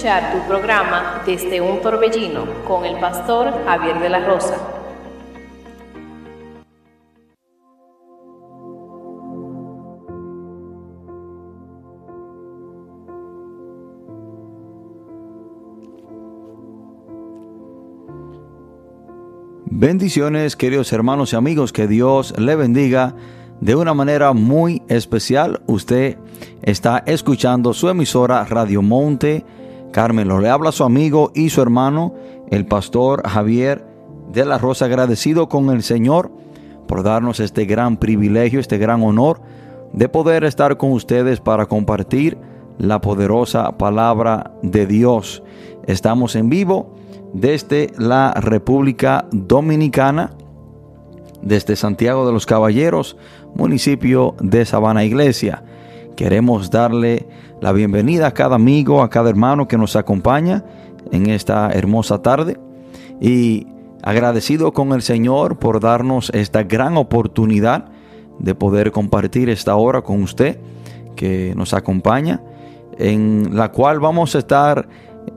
tu programa Desde un Torbellino con el pastor Javier de la Rosa. Bendiciones, queridos hermanos y amigos, que Dios le bendiga de una manera muy especial. Usted está escuchando su emisora Radio Monte Carmelo. Le habla su amigo y su hermano, el pastor Javier de la Rosa, agradecido con el Señor por darnos este gran privilegio, este gran honor de poder estar con ustedes para compartir la poderosa palabra de Dios. Estamos en vivo desde la República Dominicana, desde Santiago de los Caballeros, municipio de Sabana Iglesia. Queremos darle la bienvenida a cada amigo, a cada hermano que nos acompaña en esta hermosa tarde. Y agradecido con el Señor por darnos esta gran oportunidad de poder compartir esta hora con usted que nos acompaña, en la cual vamos a estar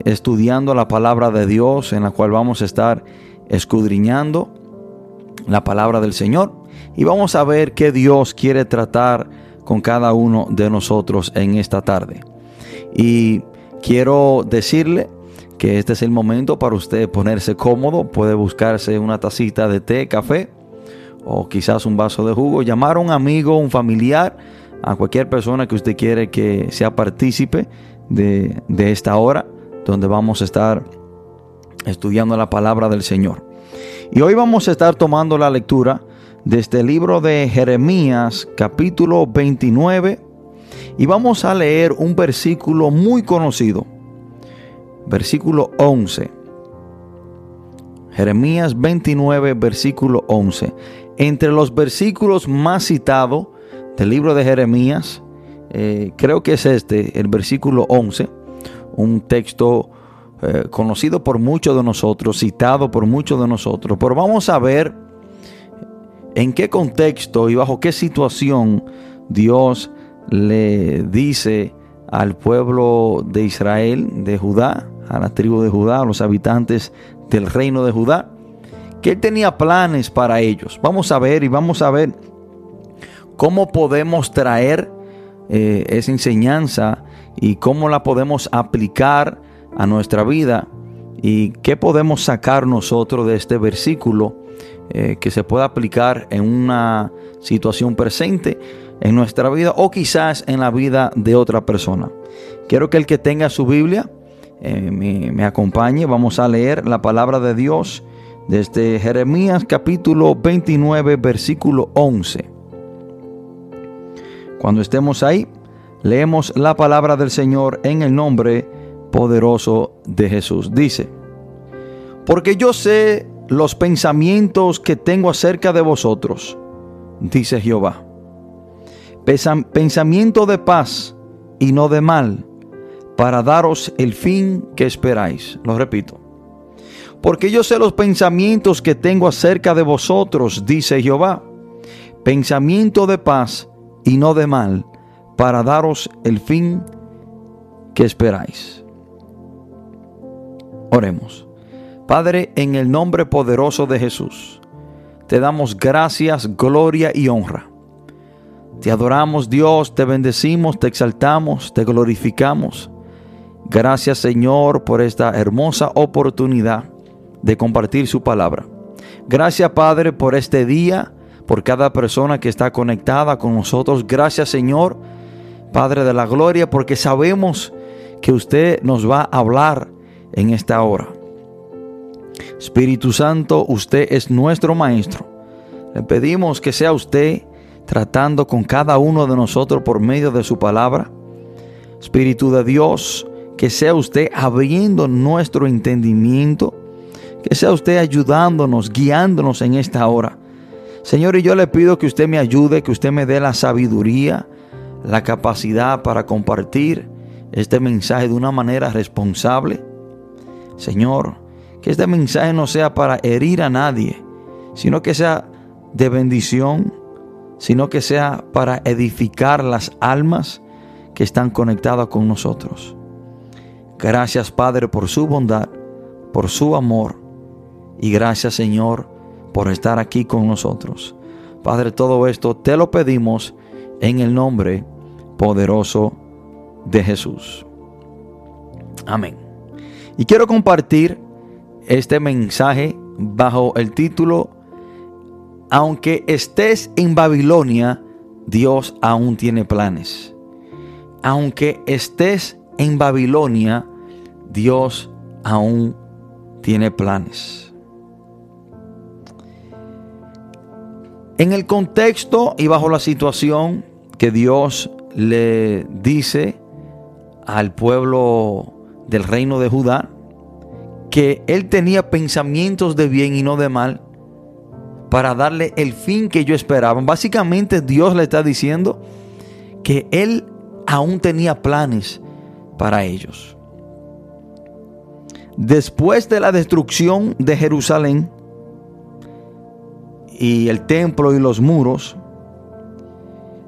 estudiando la palabra de Dios, en la cual vamos a estar escudriñando la palabra del Señor. Y vamos a ver qué Dios quiere tratar con cada uno de nosotros en esta tarde. Y quiero decirle que este es el momento para usted ponerse cómodo, puede buscarse una tacita de té, café o quizás un vaso de jugo, llamar a un amigo, un familiar, a cualquier persona que usted quiere que sea partícipe de, de esta hora donde vamos a estar estudiando la palabra del Señor. Y hoy vamos a estar tomando la lectura de este libro de Jeremías capítulo 29 y vamos a leer un versículo muy conocido, versículo 11. Jeremías 29, versículo 11. Entre los versículos más citados del libro de Jeremías, eh, creo que es este, el versículo 11 un texto eh, conocido por muchos de nosotros, citado por muchos de nosotros, pero vamos a ver en qué contexto y bajo qué situación Dios le dice al pueblo de Israel, de Judá, a la tribu de Judá, a los habitantes del reino de Judá, que él tenía planes para ellos. Vamos a ver y vamos a ver cómo podemos traer eh, esa enseñanza y cómo la podemos aplicar a nuestra vida y qué podemos sacar nosotros de este versículo eh, que se pueda aplicar en una situación presente en nuestra vida o quizás en la vida de otra persona. Quiero que el que tenga su Biblia eh, me, me acompañe. Vamos a leer la palabra de Dios desde Jeremías capítulo 29 versículo 11. Cuando estemos ahí, Leemos la palabra del Señor en el nombre poderoso de Jesús. Dice, porque yo sé los pensamientos que tengo acerca de vosotros, dice Jehová. Pensamiento de paz y no de mal, para daros el fin que esperáis. Lo repito. Porque yo sé los pensamientos que tengo acerca de vosotros, dice Jehová. Pensamiento de paz y no de mal, para daros el fin que esperáis. Oremos. Padre, en el nombre poderoso de Jesús, te damos gracias, gloria y honra. Te adoramos Dios, te bendecimos, te exaltamos, te glorificamos. Gracias Señor por esta hermosa oportunidad de compartir su palabra. Gracias Padre por este día, por cada persona que está conectada con nosotros. Gracias Señor Padre de la Gloria, porque sabemos que usted nos va a hablar en esta hora. Espíritu Santo, usted es nuestro Maestro. Le pedimos que sea usted tratando con cada uno de nosotros por medio de su palabra. Espíritu de Dios, que sea usted abriendo nuestro entendimiento, que sea usted ayudándonos, guiándonos en esta hora. Señor, y yo le pido que usted me ayude, que usted me dé la sabiduría, la capacidad para compartir este mensaje de una manera responsable. Señor, que este mensaje no sea para herir a nadie, sino que sea de bendición, sino que sea para edificar las almas que están conectadas con nosotros. Gracias Padre por su bondad, por su amor y gracias Señor por estar aquí con nosotros. Padre, todo esto te lo pedimos en el nombre poderoso de Jesús. Amén. Y quiero compartir este mensaje bajo el título Aunque estés en Babilonia, Dios aún tiene planes. Aunque estés en Babilonia, Dios aún tiene planes. En el contexto y bajo la situación que Dios le dice al pueblo del reino de Judá, que él tenía pensamientos de bien y no de mal, para darle el fin que ellos esperaban. Básicamente Dios le está diciendo que él aún tenía planes para ellos. Después de la destrucción de Jerusalén y el templo y los muros,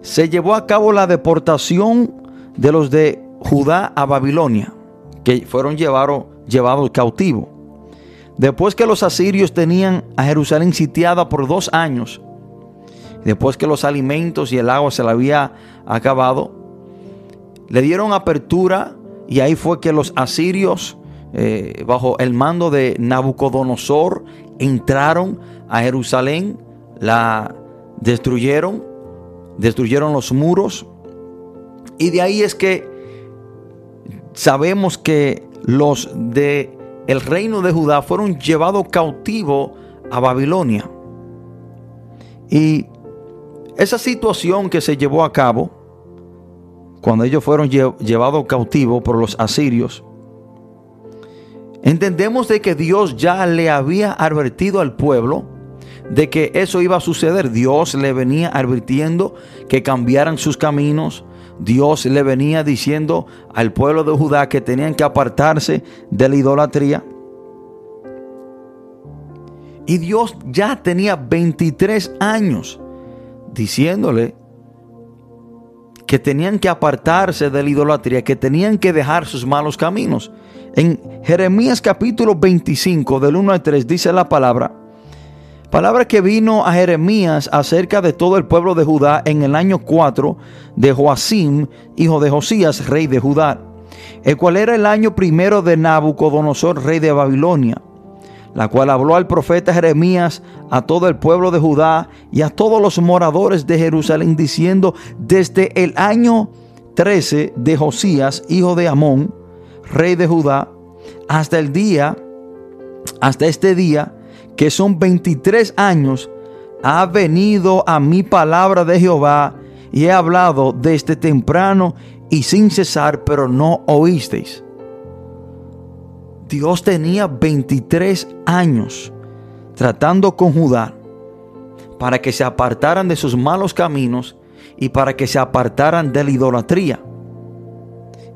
se llevó a cabo la deportación de los de Judá a Babilonia, que fueron llevados, llevados cautivos. Después que los asirios tenían a Jerusalén sitiada por dos años, después que los alimentos y el agua se le había acabado, le dieron apertura y ahí fue que los asirios, eh, bajo el mando de Nabucodonosor, entraron a Jerusalén, la destruyeron, destruyeron los muros. Y de ahí es que sabemos que los de el reino de Judá fueron llevados cautivos a Babilonia. Y esa situación que se llevó a cabo, cuando ellos fueron llevados cautivos por los asirios, entendemos de que Dios ya le había advertido al pueblo de que eso iba a suceder. Dios le venía advirtiendo que cambiaran sus caminos. Dios le venía diciendo al pueblo de Judá que tenían que apartarse de la idolatría. Y Dios ya tenía 23 años diciéndole que tenían que apartarse de la idolatría, que tenían que dejar sus malos caminos. En Jeremías capítulo 25, del 1 al 3, dice la palabra, Palabra que vino a Jeremías acerca de todo el pueblo de Judá en el año 4 de Joacim, hijo de Josías, rey de Judá, el cual era el año primero de Nabucodonosor, rey de Babilonia, la cual habló al profeta Jeremías a todo el pueblo de Judá y a todos los moradores de Jerusalén, diciendo, desde el año 13 de Josías, hijo de Amón, rey de Judá, hasta el día, hasta este día, que son 23 años, ha venido a mi palabra de Jehová y he hablado desde temprano y sin cesar, pero no oísteis. Dios tenía 23 años tratando con Judá para que se apartaran de sus malos caminos y para que se apartaran de la idolatría.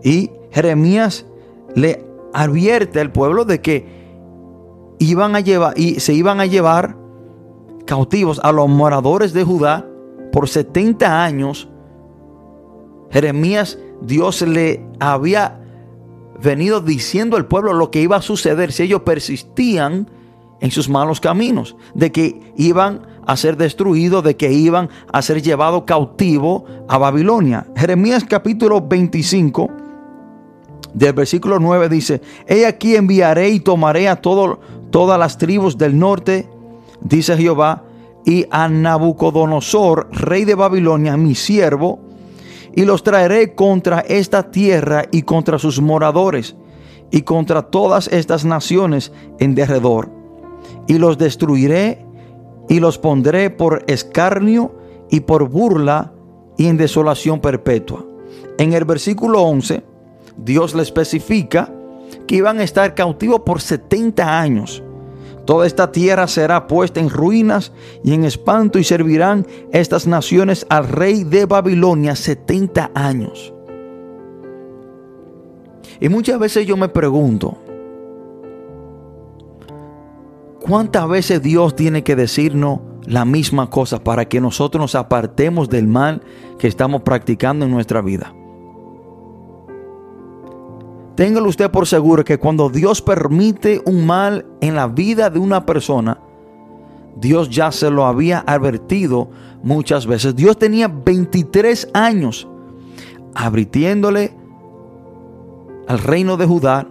Y Jeremías le advierte al pueblo de que iban a llevar y se iban a llevar cautivos a los moradores de Judá por 70 años. Jeremías, Dios le había venido diciendo al pueblo lo que iba a suceder si ellos persistían en sus malos caminos, de que iban a ser destruidos, de que iban a ser llevados cautivos a Babilonia. Jeremías capítulo 25 del versículo 9 dice, He aquí enviaré y tomaré a todas las tribus del norte, dice Jehová, y a Nabucodonosor, rey de Babilonia, mi siervo, y los traeré contra esta tierra y contra sus moradores, y contra todas estas naciones en derredor, y los destruiré y los pondré por escarnio y por burla y en desolación perpetua. En el versículo 11, Dios le especifica que iban a estar cautivos por 70 años. Toda esta tierra será puesta en ruinas y en espanto y servirán estas naciones al rey de Babilonia 70 años. Y muchas veces yo me pregunto, ¿cuántas veces Dios tiene que decirnos la misma cosa para que nosotros nos apartemos del mal que estamos practicando en nuestra vida? Téngalo usted por seguro que cuando Dios permite un mal en la vida de una persona, Dios ya se lo había advertido muchas veces. Dios tenía 23 años advirtiéndole al reino de Judá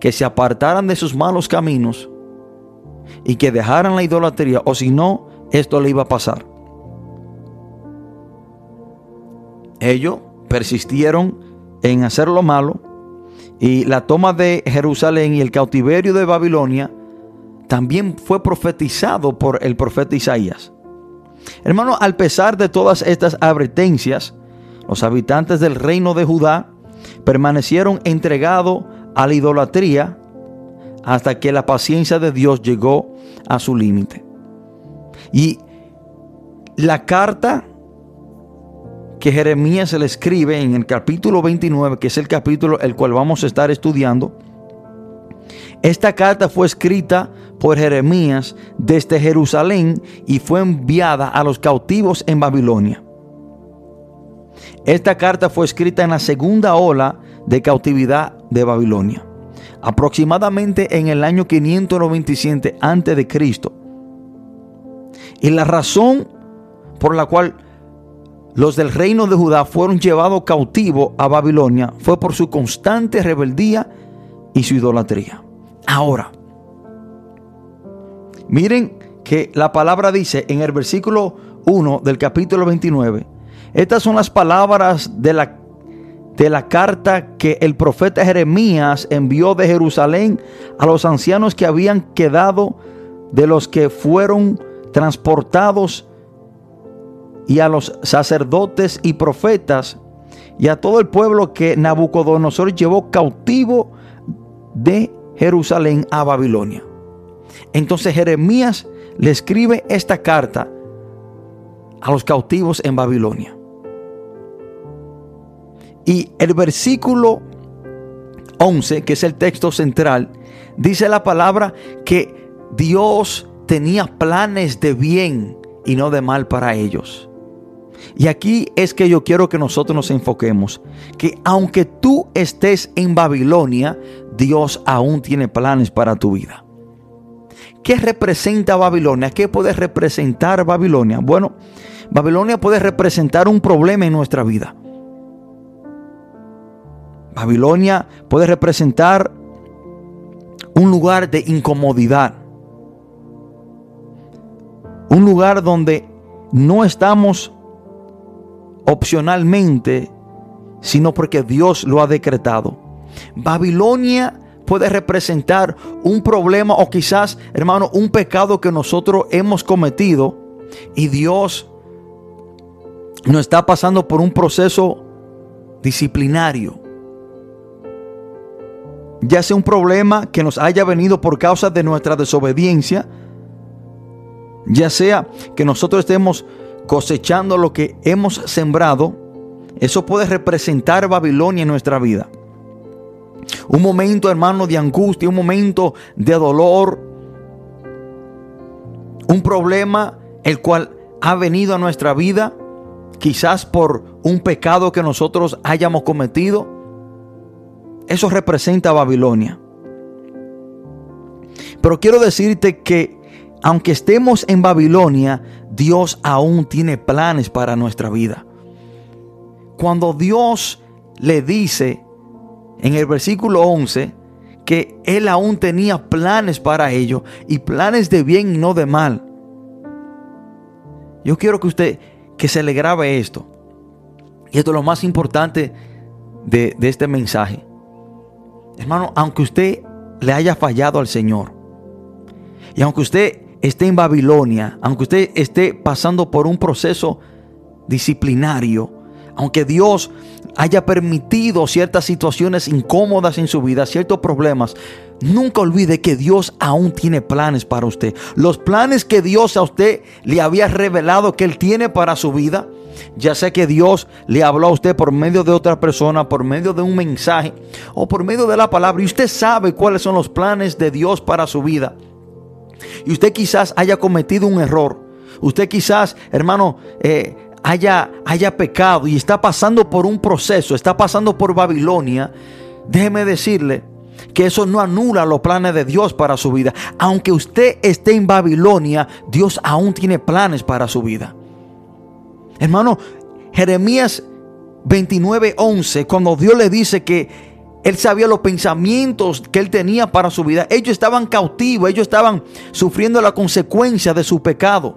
que se apartaran de sus malos caminos y que dejaran la idolatría, o si no, esto le iba a pasar. Ellos persistieron en hacer lo malo y la toma de Jerusalén y el cautiverio de Babilonia también fue profetizado por el profeta Isaías. Hermano, al pesar de todas estas advertencias, los habitantes del reino de Judá permanecieron entregados a la idolatría hasta que la paciencia de Dios llegó a su límite. Y la carta que Jeremías se le escribe en el capítulo 29, que es el capítulo el cual vamos a estar estudiando, esta carta fue escrita por Jeremías desde Jerusalén y fue enviada a los cautivos en Babilonia. Esta carta fue escrita en la segunda ola de cautividad de Babilonia, aproximadamente en el año 597 a.C. Y la razón por la cual los del reino de Judá fueron llevados cautivos a Babilonia fue por su constante rebeldía y su idolatría. Ahora, miren que la palabra dice en el versículo 1 del capítulo 29, estas son las palabras de la, de la carta que el profeta Jeremías envió de Jerusalén a los ancianos que habían quedado de los que fueron transportados y a los sacerdotes y profetas y a todo el pueblo que Nabucodonosor llevó cautivo de Jerusalén a Babilonia. Entonces Jeremías le escribe esta carta a los cautivos en Babilonia. Y el versículo 11, que es el texto central, dice la palabra que Dios tenía planes de bien y no de mal para ellos. Y aquí es que yo quiero que nosotros nos enfoquemos, que aunque tú estés en Babilonia, Dios aún tiene planes para tu vida. ¿Qué representa Babilonia? ¿Qué puede representar Babilonia? Bueno, Babilonia puede representar un problema en nuestra vida. Babilonia puede representar un lugar de incomodidad. Un lugar donde no estamos opcionalmente, sino porque Dios lo ha decretado. Babilonia puede representar un problema o quizás, hermano, un pecado que nosotros hemos cometido y Dios nos está pasando por un proceso disciplinario. Ya sea un problema que nos haya venido por causa de nuestra desobediencia, ya sea que nosotros estemos cosechando lo que hemos sembrado, eso puede representar Babilonia en nuestra vida. Un momento, hermano, de angustia, un momento de dolor, un problema el cual ha venido a nuestra vida, quizás por un pecado que nosotros hayamos cometido. Eso representa Babilonia. Pero quiero decirte que aunque estemos en Babilonia, Dios aún tiene planes para nuestra vida. Cuando Dios le dice en el versículo 11 que Él aún tenía planes para ellos y planes de bien y no de mal. Yo quiero que usted, que se le grabe esto. Y esto es lo más importante de, de este mensaje. Hermano, aunque usted le haya fallado al Señor, y aunque usted esté en Babilonia, aunque usted esté pasando por un proceso disciplinario, aunque Dios haya permitido ciertas situaciones incómodas en su vida, ciertos problemas, nunca olvide que Dios aún tiene planes para usted. Los planes que Dios a usted le había revelado que Él tiene para su vida, ya sea que Dios le habló a usted por medio de otra persona, por medio de un mensaje o por medio de la palabra, y usted sabe cuáles son los planes de Dios para su vida y usted quizás haya cometido un error, usted quizás, hermano, eh, haya, haya pecado y está pasando por un proceso, está pasando por Babilonia, déjeme decirle que eso no anula los planes de Dios para su vida. Aunque usted esté en Babilonia, Dios aún tiene planes para su vida. Hermano, Jeremías 29:11, cuando Dios le dice que él sabía los pensamientos que él tenía para su vida, ellos estaban cautivos, ellos estaban sufriendo la consecuencia de su pecado.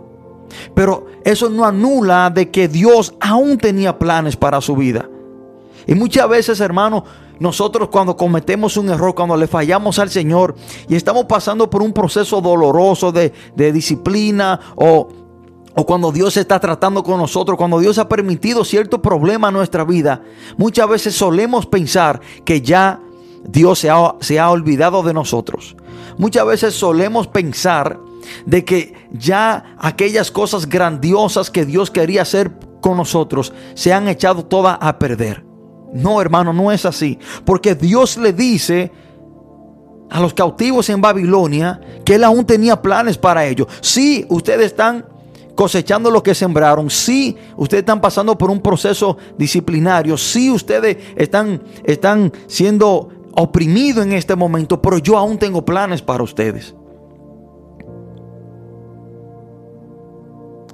Pero eso no anula de que Dios aún tenía planes para su vida. Y muchas veces, hermano, nosotros cuando cometemos un error, cuando le fallamos al Señor y estamos pasando por un proceso doloroso de, disciplina o, o cuando Dios está tratando con nosotros, cuando Dios ha permitido cierto problema en nuestra vida, muchas veces solemos pensar que ya Dios se ha, olvidado de nosotros. Muchas veces solemos pensar de que ya aquellas cosas grandiosas que Dios quería hacer con nosotros se han echado todas a perder. No, hermano, no es así. Porque Dios le dice a los cautivos en Babilonia que Él aún tenía planes para ellos. Sí, ustedes están cosechando lo que sembraron. Sí, ustedes están pasando por un proceso disciplinario. Sí, ustedes están, están siendo oprimidos en este momento, pero yo aún tengo planes para ustedes.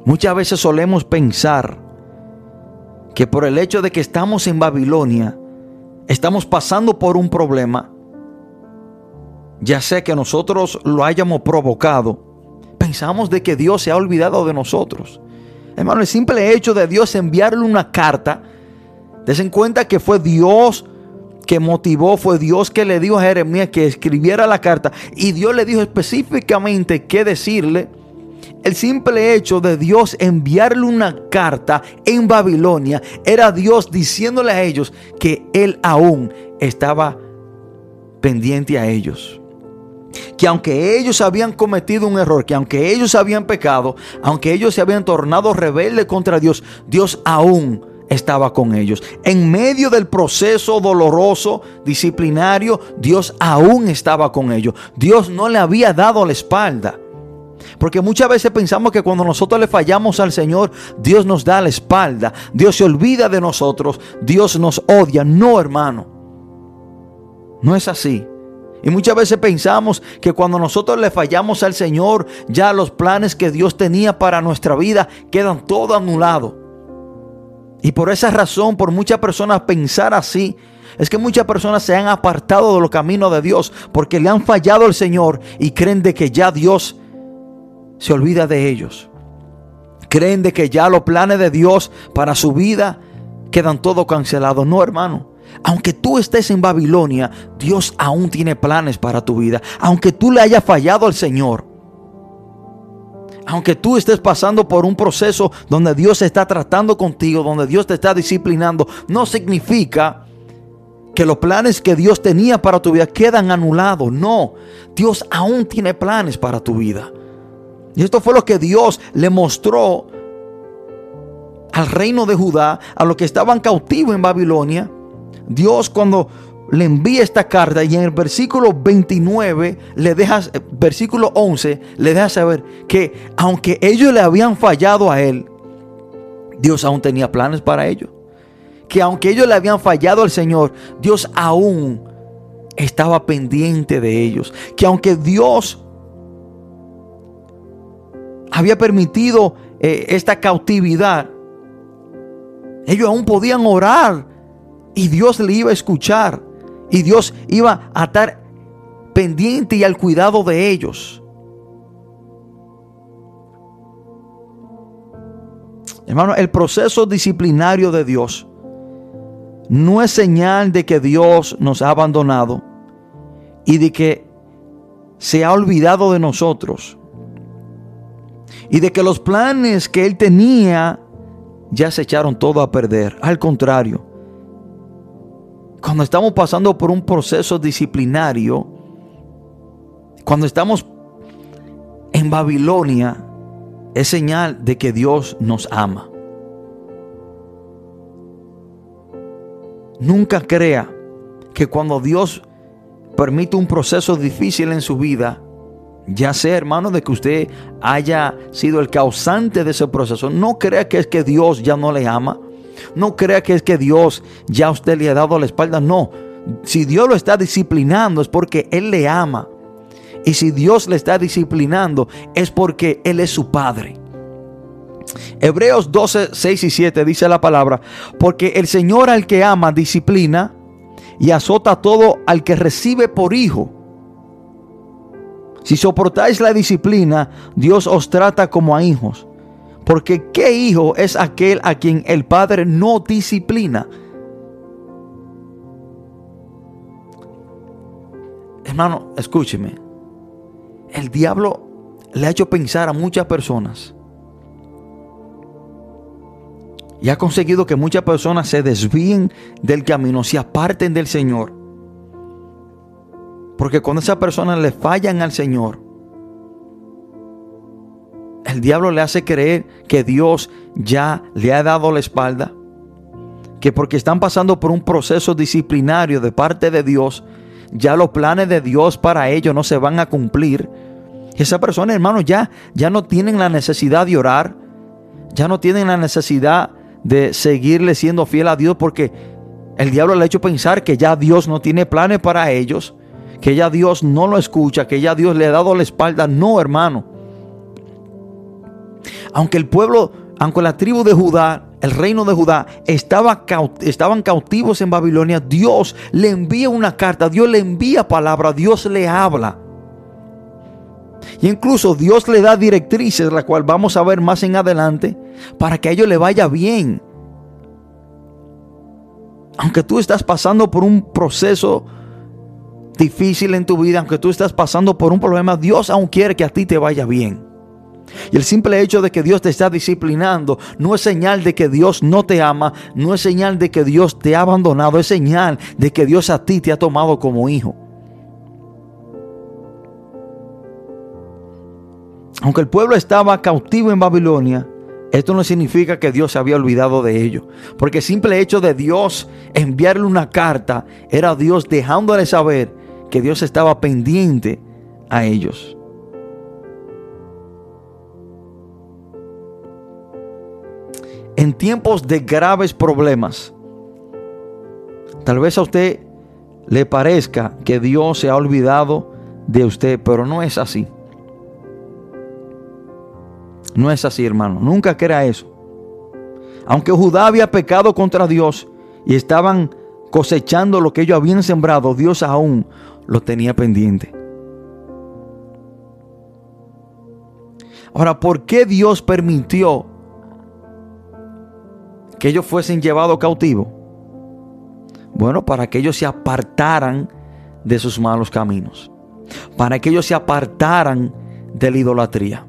Muchas veces solemos pensar que por el hecho de que estamos en Babilonia, estamos pasando por un problema, ya sea que nosotros lo hayamos provocado, pensamos de que Dios se ha olvidado de nosotros. Hermano, el simple hecho de Dios enviarle una carta, en cuenta que fue Dios que motivó, fue Dios que le dijo a Jeremías que escribiera la carta y Dios le dijo específicamente qué decirle el simple hecho de Dios enviarle una carta en Babilonia era Dios diciéndole a ellos que Él aún estaba pendiente a ellos. Que aunque ellos habían cometido un error, que aunque ellos habían pecado, aunque ellos se habían tornado rebeldes contra Dios, Dios aún estaba con ellos. En medio del proceso doloroso, disciplinario, Dios aún estaba con ellos. Dios no le había dado la espalda. Porque muchas veces pensamos que cuando nosotros le fallamos al Señor, Dios nos da la espalda, Dios se olvida de nosotros, Dios nos odia. No, hermano. No es así. Y muchas veces pensamos que cuando nosotros le fallamos al Señor, ya los planes que Dios tenía para nuestra vida quedan todo anulados. Y por esa razón, por muchas personas pensar así, es que muchas personas se han apartado de los caminos de Dios porque le han fallado al Señor y creen de que ya Dios se olvida de ellos. Creen de que ya los planes de Dios para su vida quedan todo cancelados. No, hermano. Aunque tú estés en Babilonia, Dios aún tiene planes para tu vida. Aunque tú le hayas fallado al Señor. Aunque tú estés pasando por un proceso donde Dios está tratando contigo, donde Dios te está disciplinando, no significa que los planes que Dios tenía para tu vida quedan anulados. No, Dios aún tiene planes para tu vida. Y esto fue lo que Dios le mostró al reino de Judá, a los que estaban cautivos en Babilonia. Dios cuando le envía esta carta y en el versículo 29 le deja, versículo 11 le deja saber que aunque ellos le habían fallado a él, Dios aún tenía planes para ellos. Que aunque ellos le habían fallado al Señor, Dios aún estaba pendiente de ellos. Que aunque Dios había permitido eh, esta cautividad, ellos aún podían orar y Dios le iba a escuchar y Dios iba a estar pendiente y al cuidado de ellos. Hermano, el proceso disciplinario de Dios no es señal de que Dios nos ha abandonado y de que se ha olvidado de nosotros y de que los planes que él tenía ya se echaron todo a perder. Al contrario, cuando estamos pasando por un proceso disciplinario, cuando estamos en Babilonia, es señal de que Dios nos ama. Nunca crea que cuando Dios permite un proceso difícil en su vida, ya sea, hermano, de que usted haya sido el causante de ese proceso. No crea que es que Dios ya no le ama. No crea que es que Dios ya a usted le ha dado la espalda. No. si Dios lo está disciplinando es porque Él le ama. Y si Dios le está disciplinando es porque Él es su Padre. Hebreos 12, 6 y 7 dice la palabra, porque el Señor al que ama disciplina y azota todo al que recibe por hijo. Si soportáis la disciplina, Dios os trata como a hijos. Porque ¿qué hijo es aquel a quien el Padre no disciplina? Hermano, escúcheme. El diablo le ha hecho pensar a muchas personas y ha conseguido que muchas personas se desvíen del camino, se aparten del Señor. Porque cuando esas personas le fallan al Señor, el diablo le hace creer que Dios ya le ha dado la espalda, que porque están pasando por un proceso disciplinario de parte de Dios, ya los planes de Dios para ellos no se van a cumplir. Esa persona, hermano, ya, ya no tienen la necesidad de orar, ya no tienen la necesidad de seguirle siendo fiel a Dios porque el diablo le ha hecho pensar que ya Dios no tiene planes para ellos, que ya Dios no lo escucha, que ya Dios le ha dado la espalda. No, hermano. Aunque el pueblo, aunque la tribu de Judá, el reino de Judá, estaba, estaban cautivos en Babilonia, Dios le envía una carta, Dios le envía palabra, Dios le habla. Y incluso Dios le da directrices, la cual vamos a ver más en adelante, para que a ellos le vaya bien. Aunque tú estás pasando por un proceso difícil en tu vida, aunque tú estás pasando por un problema, Dios aún quiere que a ti te vaya bien. Y el simple hecho de que Dios te está disciplinando no es señal de que Dios no te ama, no es señal de que Dios te ha abandonado, es señal de que Dios a ti te ha tomado como hijo. Aunque el pueblo estaba cautivo en Babilonia, esto no significa que Dios se había olvidado de ellos. Porque el simple hecho de Dios enviarle una carta era Dios dejándole saber que Dios estaba pendiente a ellos. En tiempos de graves problemas, tal vez a usted le parezca que Dios se ha olvidado de usted, pero no es así. No es así, hermano. Nunca crea eso. Aunque Judá había pecado contra Dios y estaban cosechando lo que ellos habían sembrado, Dios aún lo tenía pendiente. Ahora, ¿por qué Dios permitió que ellos fuesen llevados cautivos? Bueno, para que ellos se apartaran de sus malos caminos. Para que ellos se apartaran de la idolatría.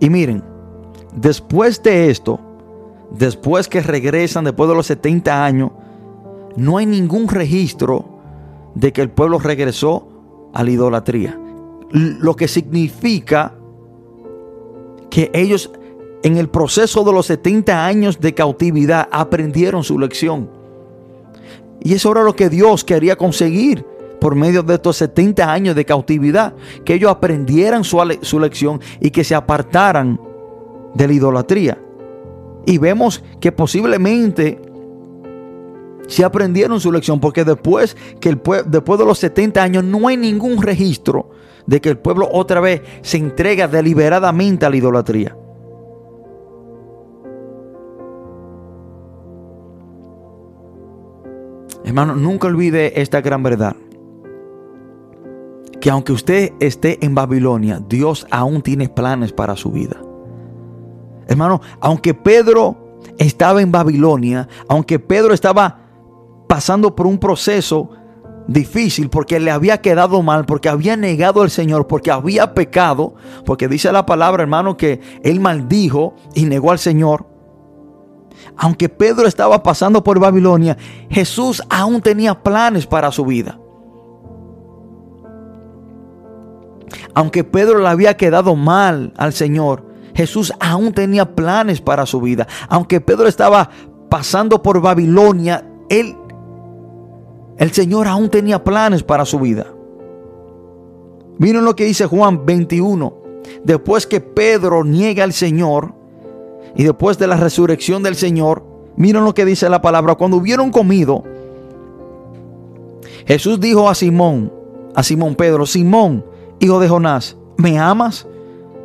Y miren, después de esto, después que regresan, después de los 70 años, no hay ningún registro de que el pueblo regresó a la idolatría. Lo que significa que ellos en el proceso de los 70 años de cautividad aprendieron su lección. Y eso era lo que Dios quería conseguir por medio de estos 70 años de cautividad, que ellos aprendieran su, su lección y que se apartaran de la idolatría. Y vemos que posiblemente se aprendieron su lección, porque después, que el después de los 70 años no hay ningún registro de que el pueblo otra vez se entrega deliberadamente a la idolatría. Hermano, nunca olvide esta gran verdad que aunque usted esté en Babilonia, Dios aún tiene planes para su vida. Hermano, aunque Pedro estaba en Babilonia, aunque Pedro estaba pasando por un proceso difícil porque le había quedado mal, porque había negado al Señor, porque había pecado, porque dice la palabra, hermano, que él maldijo y negó al Señor. Aunque Pedro estaba pasando por Babilonia, Jesús aún tenía planes para su vida. Aunque Pedro le había quedado mal al Señor, Jesús aún tenía planes para su vida. Aunque Pedro estaba pasando por Babilonia, él, el Señor aún tenía planes para su vida. Miren lo que dice Juan 21. Después que Pedro niega al Señor y después de la resurrección del Señor, miren lo que dice la palabra. Cuando hubieron comido, Jesús dijo a Simón, a Simón Pedro, Simón, hijo de Jonás, ¿me amas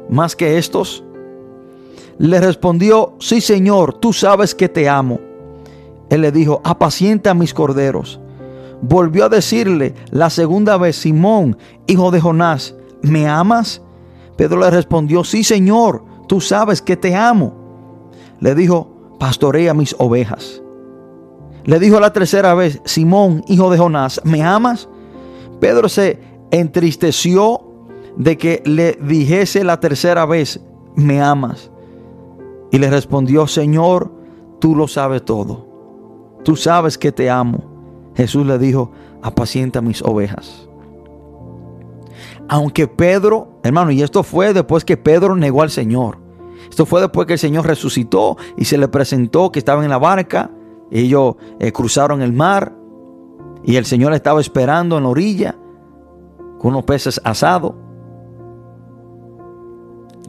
más que estos? Le respondió, sí Señor, tú sabes que te amo. Él le dijo, apacienta mis corderos. Volvió a decirle la segunda vez, Simón, hijo de Jonás, ¿me amas? Pedro le respondió, sí Señor, tú sabes que te amo. Le dijo, pastorea mis ovejas. Le dijo la tercera vez, Simón, hijo de Jonás, ¿me amas? Pedro se entristeció de que le dijese la tercera vez, ¿me amas? Y le respondió, Señor, tú lo sabes todo. Tú sabes que te amo. Jesús le dijo, apacienta mis ovejas. Aunque Pedro, hermano, y esto fue después que Pedro negó al Señor. Esto fue después que el Señor resucitó y se le presentó que estaba en la barca. Ellos eh, cruzaron el mar y el Señor estaba esperando en la orilla con unos peces asados.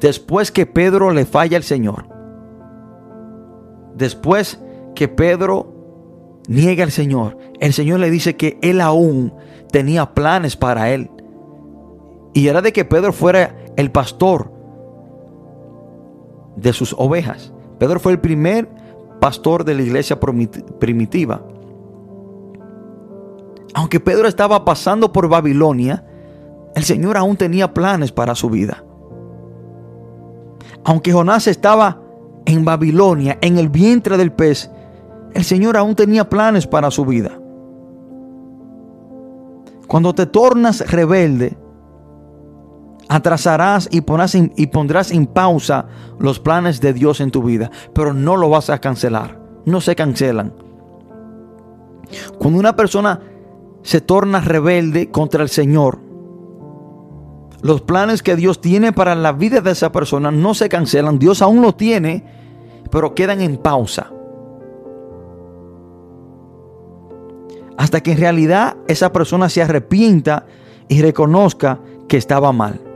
Después que Pedro le falla al Señor, después que Pedro niega al Señor, el Señor le dice que él aún tenía planes para él. Y era de que Pedro fuera el pastor de sus ovejas. Pedro fue el primer pastor de la iglesia primitiva. Aunque Pedro estaba pasando por Babilonia, el Señor aún tenía planes para su vida. Aunque Jonás estaba en Babilonia, en el vientre del pez, el Señor aún tenía planes para su vida. Cuando te tornas rebelde, atrasarás y, pondrás en pausa los planes de Dios en tu vida, pero no lo vas a cancelar. No se cancelan. Cuando una persona se torna rebelde contra el Señor, los planes que Dios tiene para la vida de esa persona no se cancelan. Dios aún lo tiene, pero quedan en pausa. Hasta que en realidad esa persona se arrepienta y reconozca que estaba mal.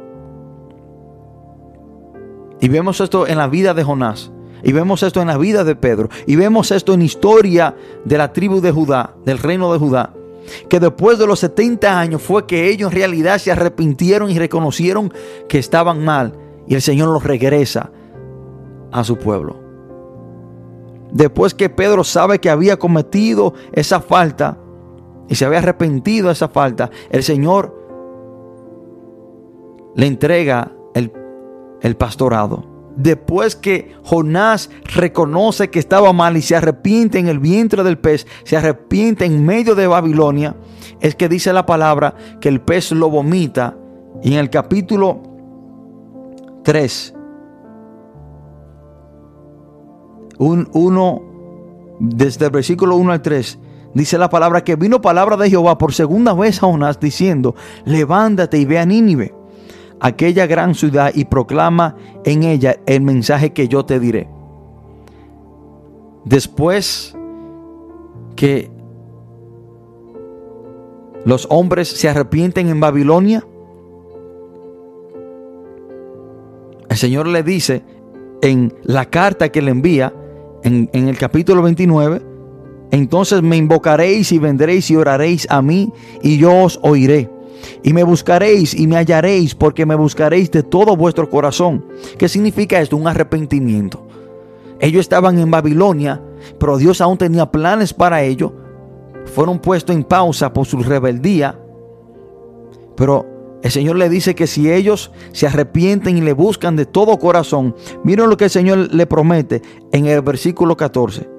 Y vemos esto en la vida de Jonás. Y vemos esto en la vida de Pedro. Y vemos esto en historia de la tribu de Judá, del reino de Judá. Que después de los 70 años fue que ellos en realidad se arrepintieron y reconocieron que estaban mal. Y el Señor los regresa a su pueblo. Después que Pedro sabe que había cometido esa falta y se había arrepentido de esa falta, el Señor le entrega el, pastorado después que Jonás reconoce que estaba mal y se arrepiente en el vientre del pez, se arrepiente en medio de Babilonia, es que dice la palabra que el pez lo vomita. Y en el capítulo 3, uno, desde el versículo 1 al 3, dice la palabra que vino palabra de Jehová por segunda vez a Jonás diciendo, levántate y ve a Nínive aquella gran ciudad y proclama en ella el mensaje que yo te diré. Después que los hombres se arrepienten en Babilonia, el Señor le dice en la carta que le envía, en, en el capítulo 29, entonces me invocaréis y vendréis y oraréis a mí y yo os oiré. Y me buscaréis y me hallaréis porque me buscaréis de todo vuestro corazón. ¿Qué significa esto? Un arrepentimiento. Ellos estaban en Babilonia, pero Dios aún tenía planes para ellos. Fueron puestos en pausa por su rebeldía. Pero el Señor le dice que si ellos se arrepienten y le buscan de todo corazón, miren lo que el Señor le promete en el versículo 14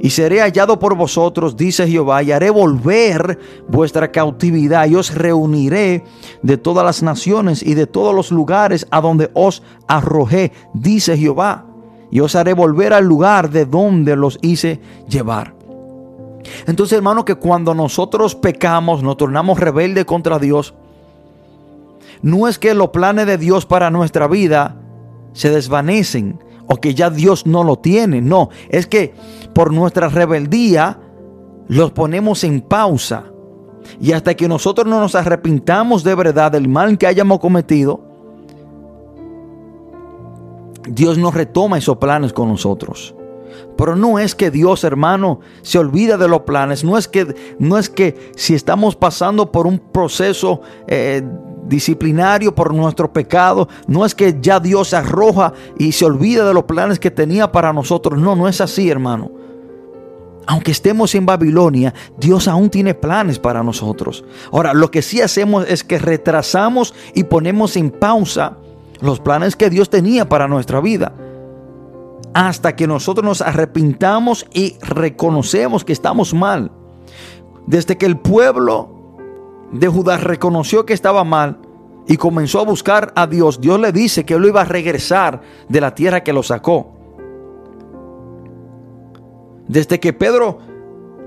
y seré hallado por vosotros, dice Jehová, y haré volver vuestra cautividad, y os reuniré de todas las naciones y de todos los lugares a donde os arrojé, dice Jehová, y os haré volver al lugar de donde los hice llevar. Entonces, hermano, que cuando nosotros pecamos, nos tornamos rebeldes contra Dios, no es que los planes de Dios para nuestra vida se desvanecen, o que ya Dios no lo tiene. No, es que por nuestra rebeldía los ponemos en pausa. Y hasta que nosotros no nos arrepintamos de verdad del mal que hayamos cometido, Dios no retoma esos planes con nosotros. Pero no es que Dios, hermano, se olvida de los planes. No es que, no es que si estamos pasando por un proceso eh, disciplinario por nuestro pecado, no es que ya Dios se arroja y se olvida de los planes que tenía para nosotros. No, no es así, hermano. Aunque estemos en Babilonia, Dios aún tiene planes para nosotros. Ahora, lo que sí hacemos es que retrasamos y ponemos en pausa los planes que Dios tenía para nuestra vida hasta que nosotros nos arrepintamos y reconocemos que estamos mal. Desde que el pueblo de Judá reconoció que estaba mal y comenzó a buscar a Dios, Dios le dice que él lo iba a regresar de la tierra que lo sacó. Desde que Pedro,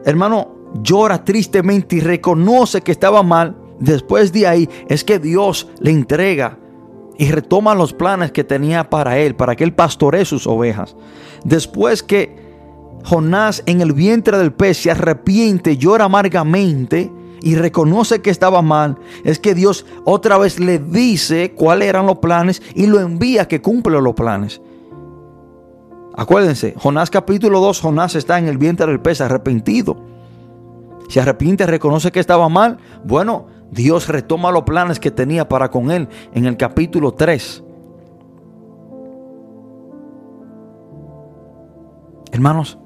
hermano, llora tristemente y reconoce que estaba mal, después de ahí es que Dios le entrega y retoma los planes que tenía para él, para que él pastoree sus ovejas. Después que Jonás en el vientre del pez se arrepiente, llora amargamente y reconoce que estaba mal, es que Dios otra vez le dice cuáles eran los planes y lo envía que cumpla los planes. Acuérdense, Jonás capítulo 2, Jonás está en el vientre del pez arrepentido. Se arrepiente, reconoce que estaba mal. Bueno, Dios retoma los planes que tenía para con él en el capítulo 3. Hermanos,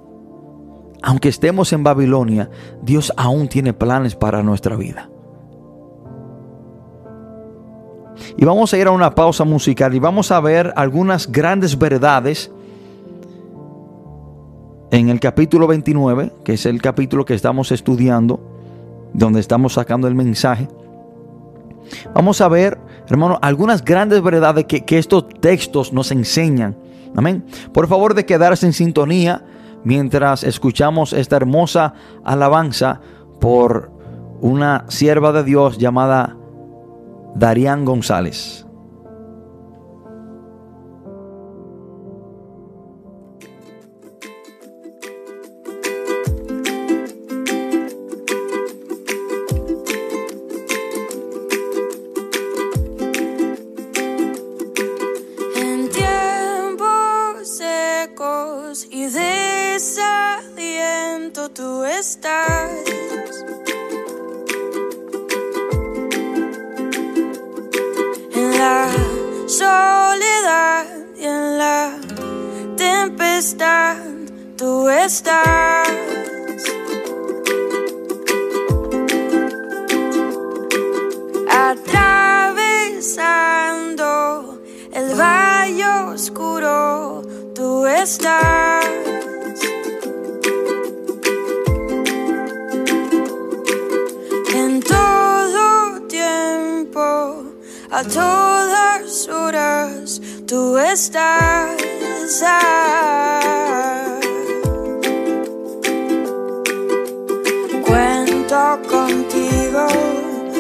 aunque estemos en Babilonia, Dios aún tiene planes para nuestra vida. Y vamos a ir a una pausa musical y vamos a ver algunas grandes verdades en el capítulo 29, que es el capítulo que estamos estudiando, donde estamos sacando el mensaje. Vamos a ver, hermano, algunas grandes verdades que, que estos textos nos enseñan. Amén. Por favor de quedarse en sintonía mientras escuchamos esta hermosa alabanza por una sierva de Dios llamada Darían González. estás, tú estás. Atravesando el valle oscuro, tú estás. En todo tiempo, a todas horas, tú estás. Cuento contigo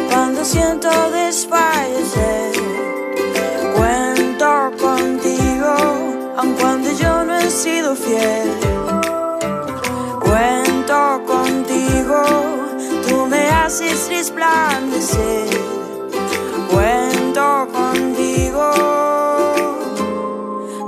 cuando siento desfallecer. Cuento contigo, aun cuando yo no he sido fiel. Cuento contigo, tú me haces resplandecer. Cuento contigo.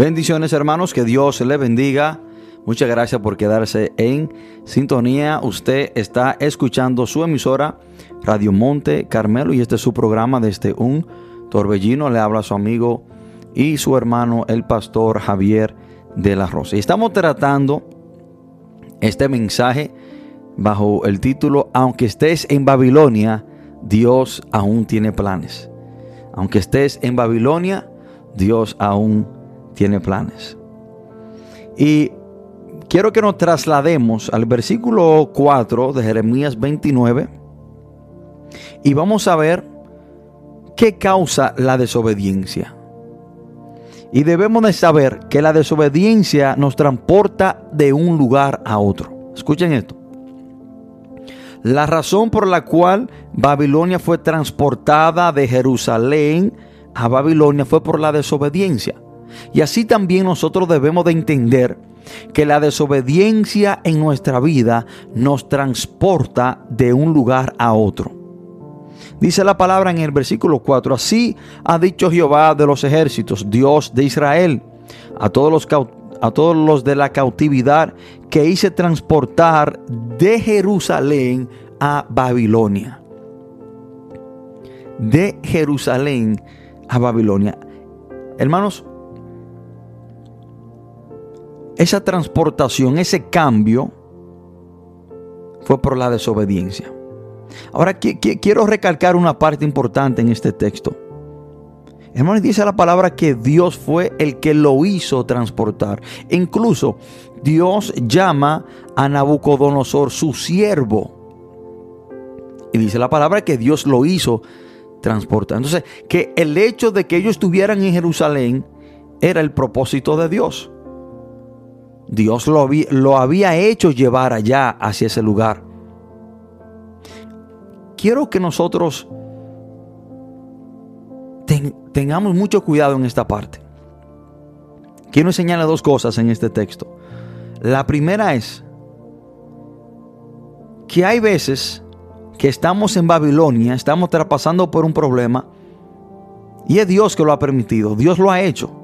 Bendiciones hermanos, que Dios le bendiga. Muchas gracias por quedarse en sintonía. Usted está escuchando su emisora Radio Monte Carmelo y este es su programa desde un torbellino. Le habla su amigo y su hermano el pastor Javier de la Rosa. Y estamos tratando este mensaje bajo el título Aunque estés en Babilonia, Dios aún tiene planes. Aunque estés en Babilonia, Dios aún tiene planes. Y quiero que nos traslademos al versículo 4 de Jeremías 29 y vamos a ver qué causa la desobediencia. Y debemos de saber que la desobediencia nos transporta de un lugar a otro. Escuchen esto. La razón por la cual Babilonia fue transportada de Jerusalén a Babilonia fue por la desobediencia. Y así también nosotros debemos de entender que la desobediencia en nuestra vida nos transporta de un lugar a otro. Dice la palabra en el versículo 4, así ha dicho Jehová de los ejércitos, Dios de Israel, a todos los, a todos los de la cautividad que hice transportar de Jerusalén a Babilonia. De Jerusalén a Babilonia. Hermanos, esa transportación, ese cambio, fue por la desobediencia. Ahora quiero recalcar una parte importante en este texto. Hermanos, dice la palabra que Dios fue el que lo hizo transportar. Incluso Dios llama a Nabucodonosor su siervo. Y dice la palabra que Dios lo hizo transportar. Entonces, que el hecho de que ellos estuvieran en Jerusalén era el propósito de Dios. Dios lo, había hecho llevar allá hacia ese lugar. Quiero que nosotros tengamos mucho cuidado en esta parte. Quiero enseñarle dos cosas en este texto. La primera es que hay veces que estamos en Babilonia, estamos pasando por un problema y es Dios que lo ha permitido, Dios lo ha hecho.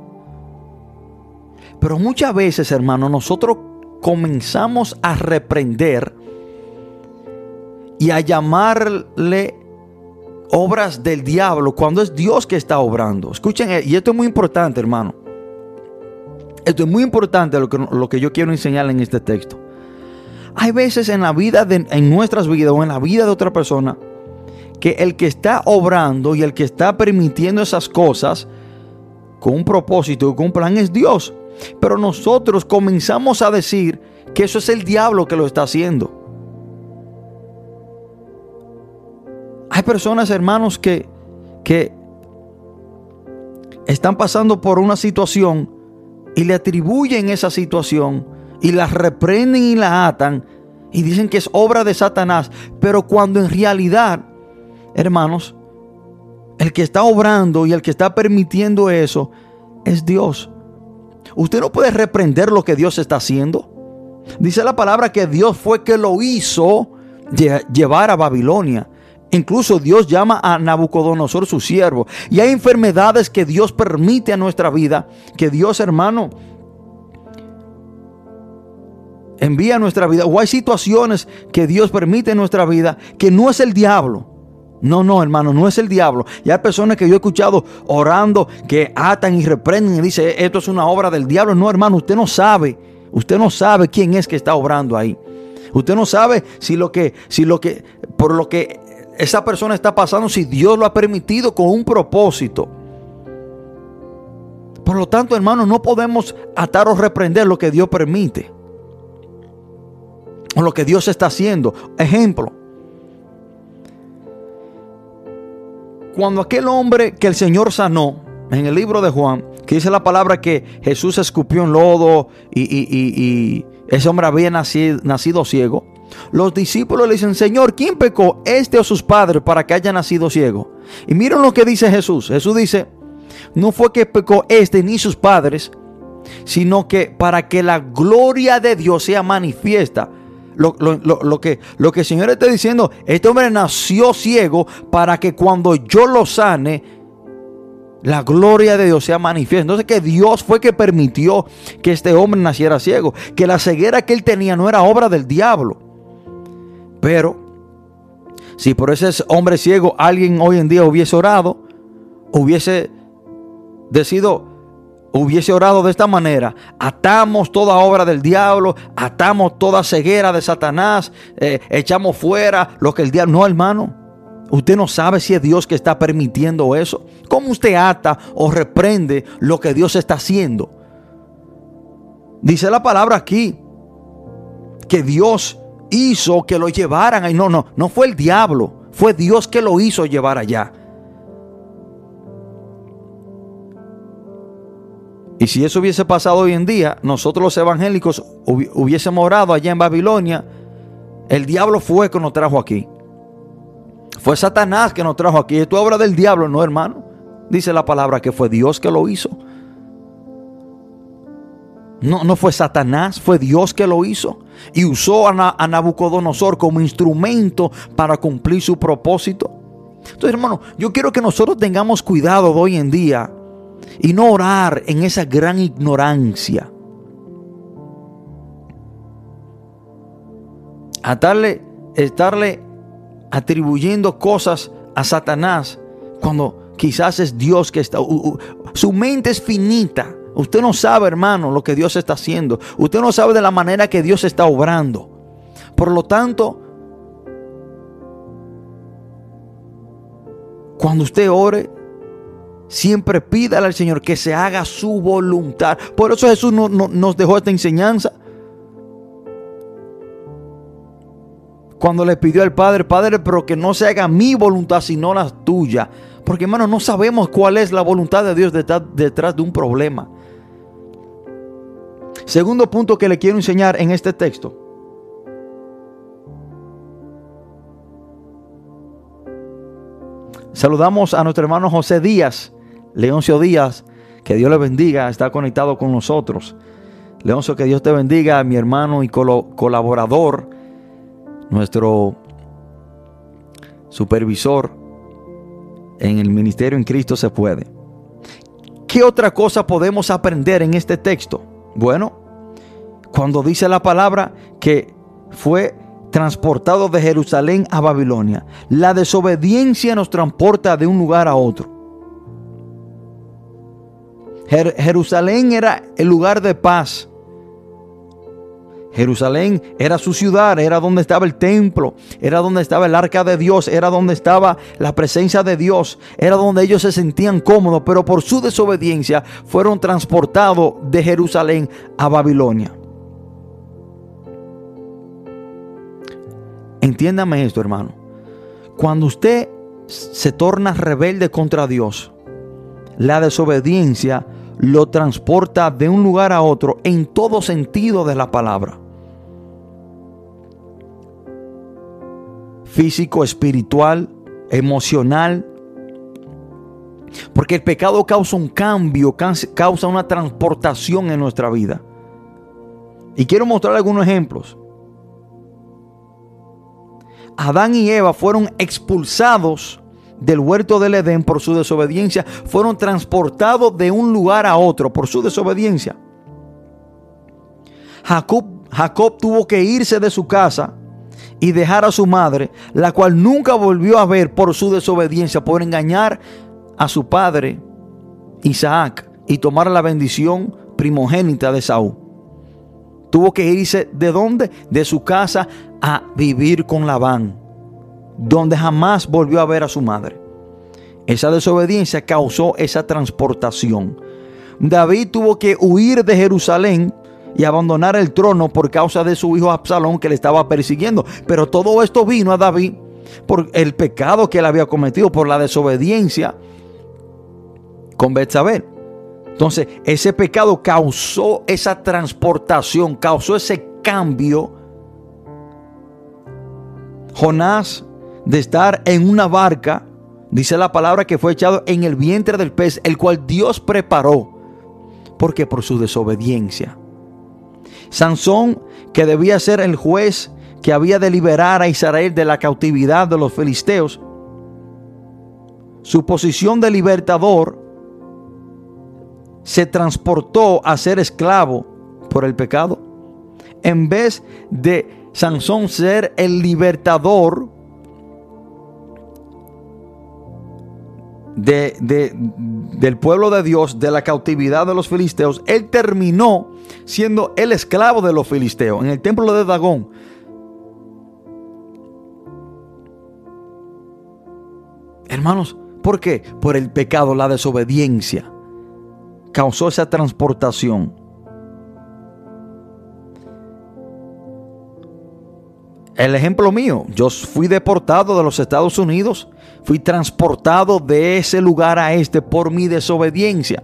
Pero muchas veces, hermano, nosotros comenzamos a reprender y a llamarle obras del diablo cuando es Dios que está obrando. Escuchen, y esto es muy importante, hermano. Esto es muy importante lo que, lo que yo quiero enseñarle en este texto. Hay veces en la vida, de, en nuestras vidas o en la vida de otra persona, que el que está obrando y el que está permitiendo esas cosas con un propósito con un plan es Dios. Pero nosotros comenzamos a decir que eso es el diablo que lo está haciendo. Hay personas, hermanos, que, que están pasando por una situación y le atribuyen esa situación y la reprenden y la atan y dicen que es obra de Satanás. Pero cuando en realidad, hermanos, el que está obrando y el que está permitiendo eso es Dios. Usted no puede reprender lo que Dios está haciendo. Dice la palabra que Dios fue que lo hizo llevar a Babilonia. Incluso Dios llama a Nabucodonosor su siervo. Y hay enfermedades que Dios permite a nuestra vida, que Dios hermano envía a nuestra vida. O hay situaciones que Dios permite en nuestra vida que no es el diablo. No, no, hermano, no es el diablo. Y hay personas que yo he escuchado orando que atan y reprenden y dicen, esto es una obra del diablo. No, hermano, usted no sabe. Usted no sabe quién es que está obrando ahí. Usted no sabe si lo que, si lo que, por lo que esa persona está pasando, si Dios lo ha permitido con un propósito. Por lo tanto, hermano, no podemos atar o reprender lo que Dios permite. O lo que Dios está haciendo. Ejemplo. Cuando aquel hombre que el Señor sanó, en el libro de Juan, que dice la palabra que Jesús escupió en lodo y, ese hombre había nacido, nacido ciego, los discípulos le dicen, Señor, ¿quién pecó, este o sus padres, para que haya nacido ciego? Y miren lo que dice Jesús. Jesús dice, no fue que pecó este ni sus padres, sino que para que la gloria de Dios sea manifiesta. Lo, que, lo que el Señor está diciendo, este hombre nació ciego para que cuando yo lo sane, la gloria de Dios sea manifiesta. Entonces que Dios fue que permitió que este hombre naciera ciego. Que la ceguera que él tenía no era obra del diablo. Pero si por ese hombre ciego alguien hoy en día hubiese orado, hubiese decidido hubiese orado de esta manera, atamos toda obra del diablo, atamos toda ceguera de Satanás, eh, echamos fuera lo que el diablo... No, hermano, usted no sabe si es Dios que está permitiendo eso. ¿Cómo usted ata o reprende lo que Dios está haciendo? Dice la palabra aquí que Dios hizo que lo llevaran ahí. No, no, no fue el diablo, fue Dios que lo hizo llevar allá. Y si eso hubiese pasado hoy en día, nosotros los evangélicos hubiésemos orado allá en Babilonia. El diablo fue que nos trajo aquí. Fue Satanás que nos trajo aquí. Esto es obra del diablo, no hermano. Dice la palabra que fue Dios que lo hizo. No, no fue Satanás, fue Dios que lo hizo. Y usó a, Nabucodonosor como instrumento para cumplir su propósito. Entonces, hermano, yo quiero que nosotros tengamos cuidado hoy en día y no orar en esa gran ignorancia. A darle, estarle atribuyendo cosas a Satanás cuando quizás es Dios que está... su mente es finita. Usted no sabe, hermano, lo que Dios está haciendo. Usted no sabe de la manera que Dios está obrando. Por lo tanto, cuando usted ore, Siempre pídale al Señor que se haga su voluntad. Por eso Jesús no, nos dejó esta enseñanza. Cuando le pidió al Padre, Padre, pero que no se haga mi voluntad sino la tuya. Porque hermano, no sabemos cuál es la voluntad de Dios detrás, detrás de un problema. Segundo punto que le quiero enseñar en este texto. Saludamos a nuestro hermano José Díaz Leoncio Díaz, que Dios le bendiga, está conectado con nosotros. Leoncio, que Dios te bendiga, mi hermano y colaborador, nuestro supervisor en el ministerio en Cristo se puede. ¿Qué otra cosa podemos aprender en este texto? Bueno, cuando dice la palabra que fue transportado de Jerusalén a Babilonia, la desobediencia nos transporta de un lugar a otro. Jerusalén era el lugar de paz. Jerusalén era su ciudad, era donde estaba el templo, era donde estaba el arca de Dios, era donde estaba la presencia de Dios, era donde ellos se sentían cómodos, pero por su desobediencia fueron transportados de Jerusalén a Babilonia. Entiéndame esto, hermano. Cuando usted se torna rebelde contra Dios, la desobediencia lo transporta de un lugar a otro en todo sentido de la palabra. Físico, espiritual, emocional. Porque el pecado causa un cambio, causa una transportación en nuestra vida. Y quiero mostrar algunos ejemplos. Adán y Eva fueron expulsados del huerto del Edén por su desobediencia fueron transportados de un lugar a otro por su desobediencia. Jacob, Jacob tuvo que irse de su casa y dejar a su madre, la cual nunca volvió a ver por su desobediencia, por engañar a su padre Isaac y tomar la bendición primogénita de Saúl. Tuvo que irse de dónde? De su casa a vivir con Labán donde jamás volvió a ver a su madre. Esa desobediencia causó esa transportación. David tuvo que huir de Jerusalén y abandonar el trono por causa de su hijo Absalón que le estaba persiguiendo. Pero todo esto vino a David por el pecado que él había cometido, por la desobediencia con Betsabé. Entonces, ese pecado causó esa transportación, causó ese cambio. Jonás de estar en una barca, dice la palabra que fue echado en el vientre del pez, el cual Dios preparó ¿Por qué? Por su desobediencia. Sansón, que debía ser el juez que había de liberar a Israel de la cautividad de los filisteos, su posición de libertador se transportó a ser esclavo por el pecado. En vez de Sansón ser el libertador de, del pueblo de Dios, de la cautividad de los filisteos, él terminó siendo el esclavo de los filisteos en el templo de Dagón. Hermanos, ¿por qué? Por el pecado, la desobediencia. Causó esa transportación. El ejemplo mío, yo fui deportado de los Estados Unidos, fui transportado de ese lugar a este por mi desobediencia.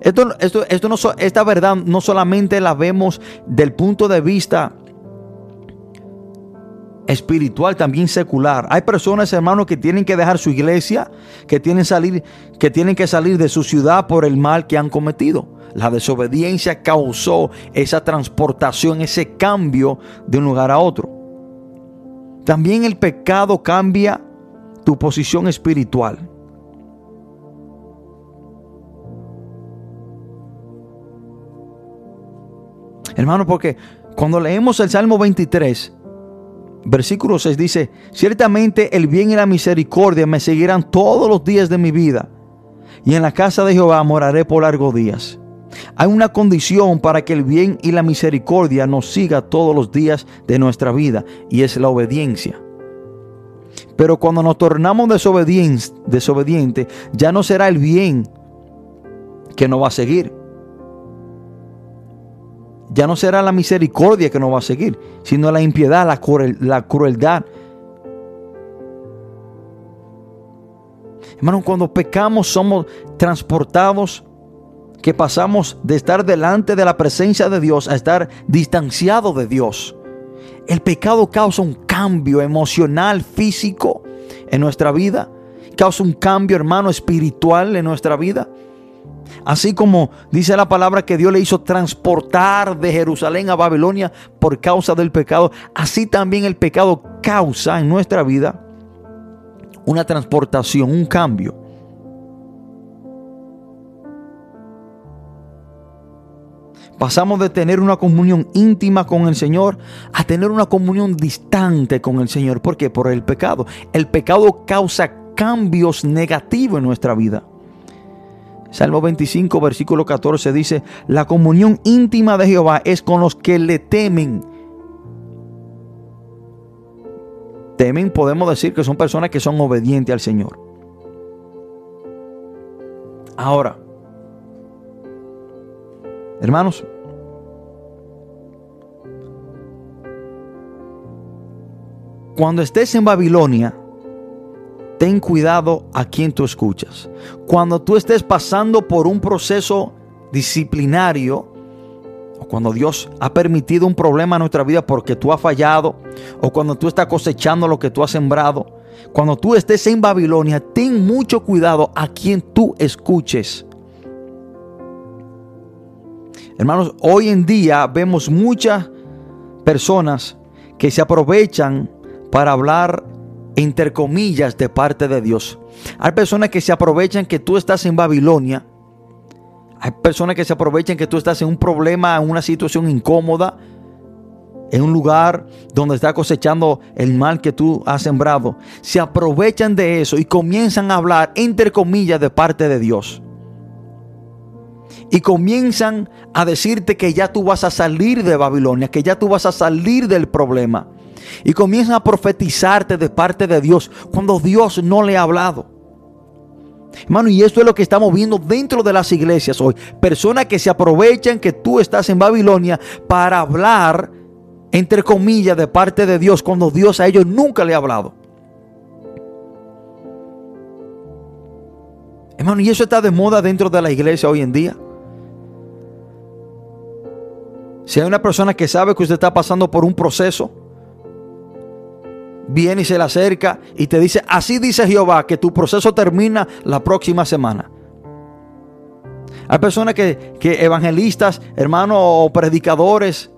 Esto, esto, esto no, esta verdad no solamente la vemos del punto de vista espiritual, también secular. Hay personas, hermanos, que tienen que dejar su iglesia, que tienen, salir, que tienen que salir de su ciudad por el mal que han cometido. La desobediencia causó esa transportación, ese cambio de un lugar a otro. También el pecado cambia tu posición espiritual. Hermano, porque cuando leemos el Salmo 23, versículo 6 dice, ciertamente el bien y la misericordia me seguirán todos los días de mi vida, y en la casa de Jehová moraré por largos días. Hay una condición para que el bien y la misericordia nos siga todos los días de nuestra vida y es la obediencia. Pero cuando nos tornamos desobedientes, ya no será el bien que nos va a seguir. Ya no será la misericordia que nos va a seguir, sino la impiedad, la, crueldad. Hermano, cuando pecamos somos transportados que pasamos de estar delante de la presencia de Dios a estar distanciado de Dios. El pecado causa un cambio emocional, físico en nuestra vida. Causa un cambio, hermano, espiritual en nuestra vida. Así como dice la palabra que Dios le hizo transportar de Jerusalén a Babilonia por causa del pecado, así también el pecado causa en nuestra vida una transportación, un cambio. Pasamos de tener una comunión íntima con el Señor a tener una comunión distante con el Señor. ¿Por qué? Por el pecado. El pecado causa cambios negativos en nuestra vida. Salmo 25, versículo 14 dice, la comunión íntima de Jehová es con los que le temen. Temen, podemos decir que son personas que son obedientes al Señor. Ahora, Hermanos, cuando estés en Babilonia, ten cuidado a quien tú escuchas. Cuando tú estés pasando por un proceso disciplinario, o cuando Dios ha permitido un problema en nuestra vida porque tú has fallado, o cuando tú estás cosechando lo que tú has sembrado, cuando tú estés en Babilonia, ten mucho cuidado a quien tú escuches. Hermanos, hoy en día vemos muchas personas que se aprovechan para hablar entre comillas de parte de Dios. Hay personas que se aprovechan que tú estás en Babilonia. Hay personas que se aprovechan que tú estás en un problema, en una situación incómoda, en un lugar donde está cosechando el mal que tú has sembrado. Se aprovechan de eso y comienzan a hablar entre comillas de parte de Dios y comienzan a decirte que ya tú vas a salir de Babilonia, que ya tú vas a salir del problema. Y comienzan a profetizarte de parte de Dios cuando Dios no le ha hablado. Hermano, y esto es lo que estamos viendo dentro de las iglesias hoy. Personas que se aprovechan que tú estás en Babilonia para hablar, entre comillas, de parte de Dios, cuando Dios a ellos nunca le ha hablado. Hermano, y eso está de moda dentro de la iglesia hoy en día. Si hay una persona que sabe que usted está pasando por un proceso, viene y se le acerca y te dice, así dice Jehová, que tu proceso termina la próxima semana. Hay personas que, que evangelistas, hermanos o predicadores,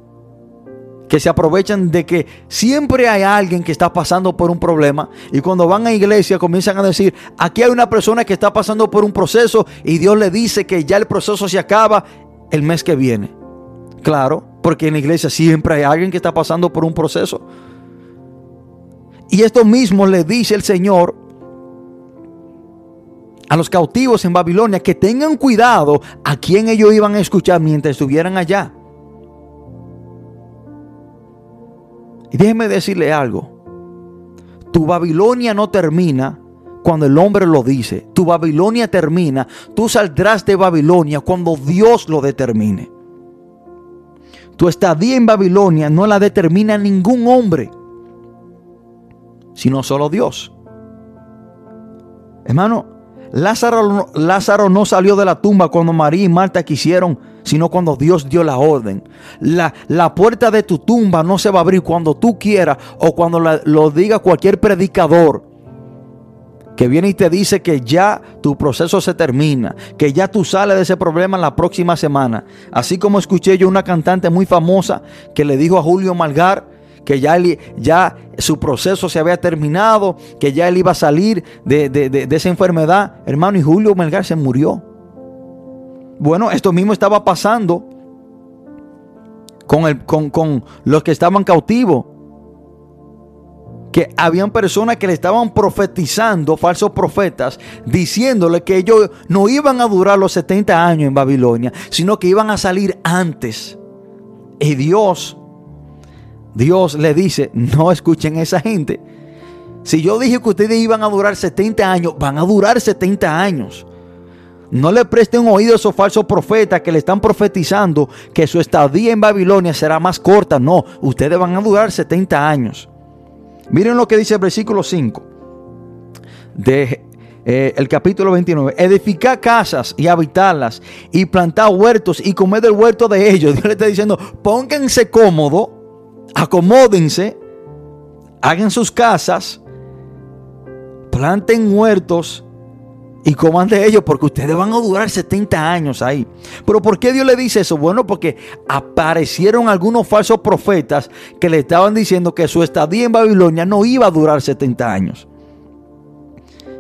que se aprovechan de que siempre hay alguien que está pasando por un problema y cuando van a iglesia comienzan a decir, aquí hay una persona que está pasando por un proceso y Dios le dice que ya el proceso se acaba el mes que viene. Claro, porque en la iglesia siempre hay alguien que está pasando por un proceso. Y esto mismo le dice el Señor a los cautivos en Babilonia que tengan cuidado a quien ellos iban a escuchar mientras estuvieran allá. Y déjeme decirle algo. Tu Babilonia no termina cuando el hombre lo dice. Tu Babilonia termina. Tú saldrás de Babilonia cuando Dios lo determine. Tu estadía en Babilonia no la determina ningún hombre, sino solo Dios. Hermano, Lázaro, Lázaro no salió de la tumba cuando María y Marta quisieron sino cuando Dios dio la orden. La, la puerta de tu tumba no se va a abrir cuando tú quieras o cuando lo diga cualquier predicador que viene y te dice que ya tu proceso se termina, que ya tú sales de ese problema la próxima semana. Así como escuché yo una cantante muy famosa que le dijo a Julio Malgar que ya, su proceso se había terminado, que ya él iba a salir de, esa enfermedad. Hermano, y Julio Malgar se murió. Bueno, esto mismo estaba pasando con, con, los que estaban cautivos. Que habían personas que le estaban profetizando, falsos profetas, diciéndole que ellos no iban a durar los 70 años en Babilonia, sino que iban a salir antes. Y Dios, Dios le dice, no escuchen a esa gente. Si yo dije que ustedes iban a durar 70 años, van a durar 70 años. No le presten oído a esos falsos profetas que le están profetizando que su estadía en Babilonia será más corta. No, ustedes van a durar 70 años. Miren lo que dice el versículo 5 de eh, el capítulo 29. Edificad casas y habitarlas y plantad huertos y comed del huerto de ellos. Dios le está diciendo, pónganse cómodo, acomódense, hagan sus casas, planten huertos y coman de ellos porque ustedes van a durar 70 años ahí. Pero ¿por qué Dios le dice eso? Bueno, porque aparecieron algunos falsos profetas que le estaban diciendo que su estadía en Babilonia no iba a durar 70 años.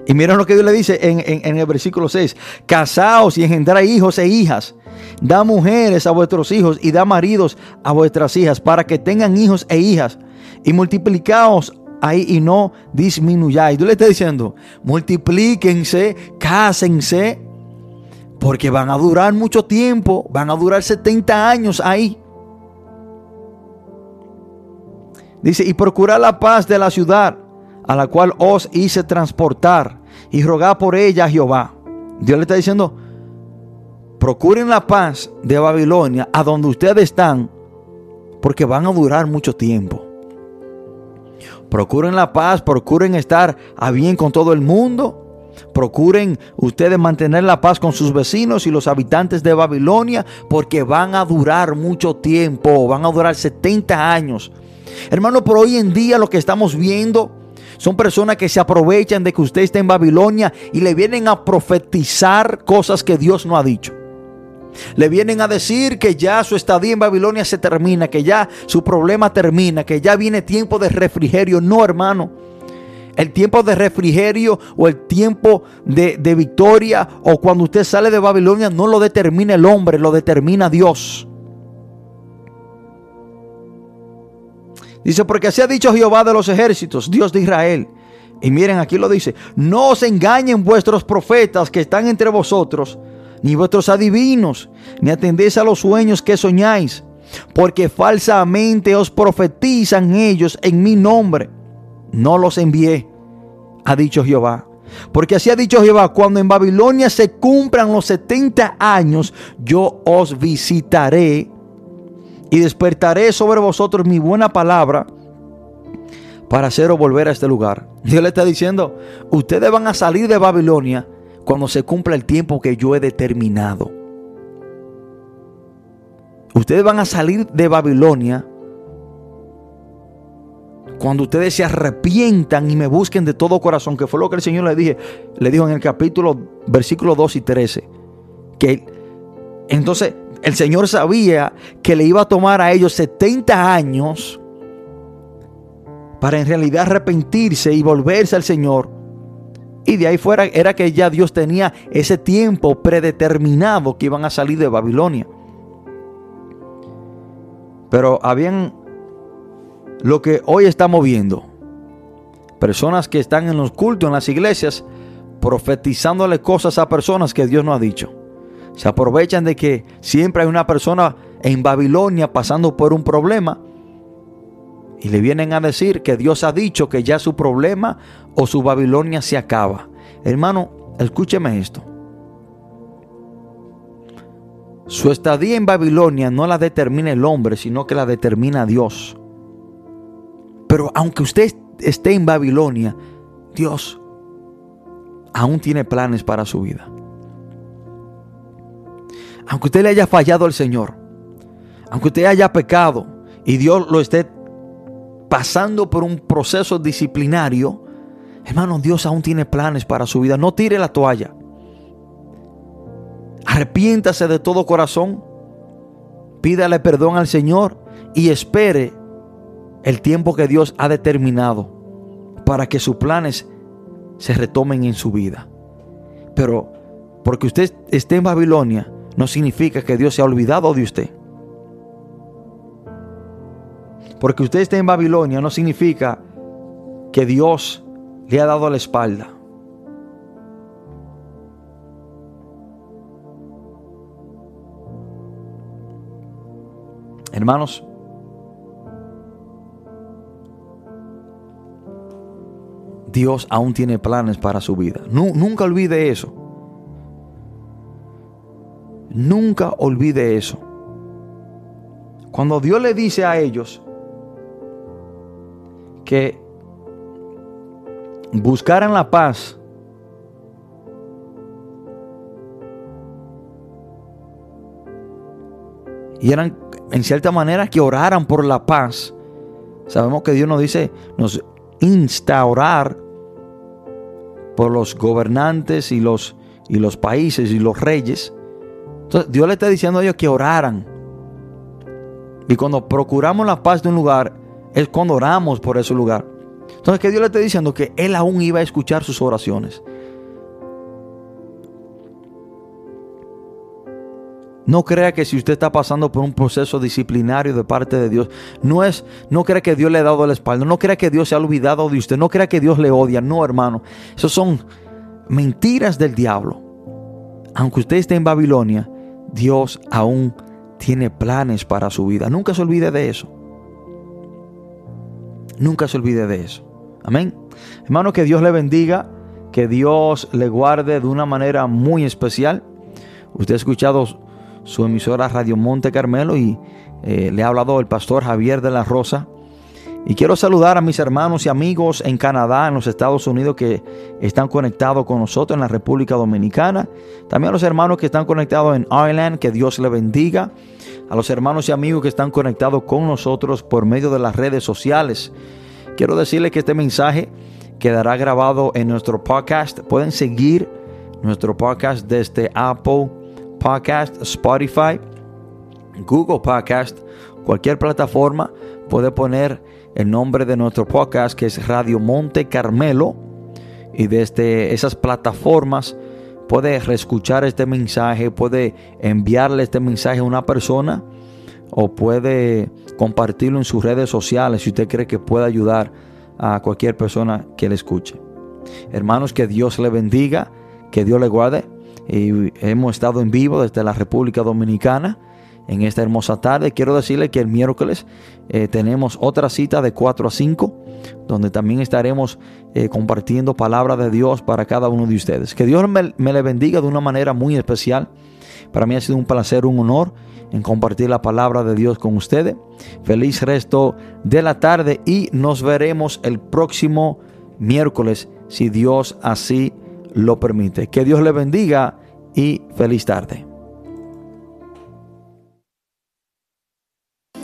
Y miren lo que Dios le dice en, el versículo 6. Casaos y engendrar hijos e hijas. Da mujeres a vuestros hijos y da maridos a vuestras hijas para que tengan hijos e hijas. Y multiplicaos ahí y no disminuyáis. Tú le estás diciendo, multiplíquense, cásense, porque van a durar mucho tiempo, van a durar 70 años ahí. Dice, y procurad la paz de la ciudad a la cual os hice transportar y rogad por ella a Jehová. Dios le está diciendo, procuren la paz de Babilonia a donde ustedes están, porque van a durar mucho tiempo. Procuren la paz, procuren estar a bien con todo el mundo. Procuren ustedes mantener la paz con sus vecinos y los habitantes de Babilonia porque van a durar mucho tiempo, van a durar 70 años. Hermano, por hoy en día lo que estamos viendo son personas que se aprovechan de que usted está en Babilonia y le vienen a profetizar cosas que Dios no ha dicho. Le vienen a decir que ya su estadía en Babilonia se termina, que ya su problema termina, que ya viene tiempo de refrigerio. No, hermano. El tiempo de refrigerio o el tiempo de, de victoria o cuando usted sale de Babilonia no lo determina el hombre, lo determina Dios. Dice, porque así ha dicho Jehová de los ejércitos, Dios de Israel. Y miren, aquí lo dice, no os engañen vuestros profetas que están entre vosotros, ni vuestros adivinos, ni atendéis a los sueños que soñáis, porque falsamente os profetizan ellos en mi nombre. No los envié, ha dicho Jehová. Porque así ha dicho Jehová, cuando en Babilonia se cumplan los 70 años, yo os visitaré y despertaré sobre vosotros mi buena palabra para haceros volver a este lugar. Dios le está diciendo, ustedes van a salir de Babilonia cuando se cumpla el tiempo que yo he determinado. Ustedes van a salir de Babilonia cuando ustedes se arrepientan y me busquen de todo corazón, que fue lo que el Señor le dije, le dijo en el capítulo versículo 2 y 13, que Entonces, el Señor sabía que le iba a tomar a ellos 70 años para en realidad arrepentirse y volverse al Señor. Y de ahí fuera era que ya Dios tenía ese tiempo predeterminado que iban a salir de Babilonia. Pero habían lo que hoy estamos viendo. Personas que están en los cultos, en las iglesias, profetizándole cosas a personas que Dios no ha dicho. Se aprovechan de que siempre hay una persona en Babilonia pasando por un problema y le vienen a decir que Dios ha dicho que ya su problema o su Babilonia se acaba. Hermano, escúcheme esto. Su estadía en Babilonia no la determina el hombre, sino que la determina Dios. Pero aunque usted esté en Babilonia, Dios aún tiene planes para su vida. Aunque usted le haya fallado al Señor, aunque usted haya pecado y Dios lo esté pasando por un proceso disciplinario, hermano, Dios aún tiene planes para su vida. No tire la toalla. Arrepiéntase de todo corazón. Pídale perdón al Señor y espere el tiempo que Dios ha determinado para que sus planes se retomen en su vida. Pero porque usted esté en Babilonia no significa que Dios se ha olvidado de usted. Porque usted esté en Babilonia no significa que Dios le ha dado la espalda. Hermanos, Dios aún tiene planes para su vida. nunca olvide eso. Nunca olvide eso. Cuando Dios le dice a ellos que buscaran la paz, y eran en cierta manera que oraran por la paz. Sabemos que Dios nos dice, nos insta por los gobernantes y los, y los países y los reyes. Entonces Dios le está diciendo a ellos que oraran. Y cuando procuramos la paz de un lugar, es cuando oramos por ese lugar. Entonces que Dios le está diciendo que Él aún iba a escuchar sus oraciones. No crea que si usted está pasando por un proceso disciplinario de parte de Dios, no es, no crea que Dios le ha dado la espalda, no crea que Dios se ha olvidado de usted, no crea que Dios le odia, no hermano. Esas son mentiras del diablo. Aunque usted esté en Babilonia, Dios aún tiene planes para su vida. Nunca se olvide de eso. Nunca se olvide de eso. Amén. Hermano, que Dios le bendiga, que Dios le guarde de una manera muy especial. Usted ha escuchado su emisora Radio Monte Carmelo y eh, le ha hablado el pastor Javier de la Rosa. Y quiero saludar a mis hermanos y amigos en Canadá, en los Estados Unidos que están conectados con nosotros en la República Dominicana. También a los hermanos que están conectados en Ireland, que Dios le bendiga. A los hermanos y amigos que están conectados con nosotros por medio de las redes sociales. Quiero decirles que este mensaje quedará grabado en nuestro podcast. Pueden seguir nuestro podcast desde Apple Podcast, Spotify, Google Podcast, cualquier plataforma, puede poner el nombre de nuestro podcast que es Radio Monte Carmelo y desde esas plataformas puede reescuchar este mensaje, puede enviarle este mensaje a una persona o puede compartirlo en sus redes sociales si usted cree que puede ayudar a cualquier persona que le escuche. Hermanos, que Dios le bendiga, que Dios le guarde y hemos estado en vivo desde la República Dominicana en esta hermosa tarde. Quiero decirle que el miércoles eh, tenemos otra cita de 4 a 5, donde también estaremos eh, compartiendo palabra de Dios para cada uno de ustedes. Que Dios me, me le bendiga de una manera muy especial. Para mí ha sido un placer, un honor en compartir la palabra de Dios con ustedes. Feliz resto de la tarde y nos veremos el próximo miércoles, si Dios así lo permite. Que Dios le bendiga y feliz tarde.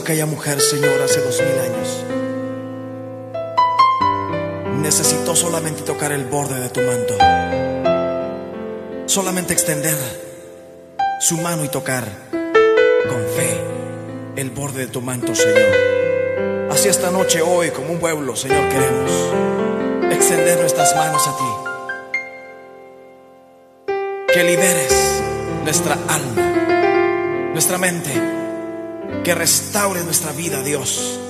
Como aquella mujer, Señor, hace dos mil años, necesitó solamente tocar el borde de tu manto, solamente extender su mano y tocar con fe el borde de tu manto, Señor. Así esta noche, hoy, como un pueblo, Señor, queremos extender nuestras manos a ti. Que liberes nuestra alma, nuestra mente que restaure nuestra vida, Dios,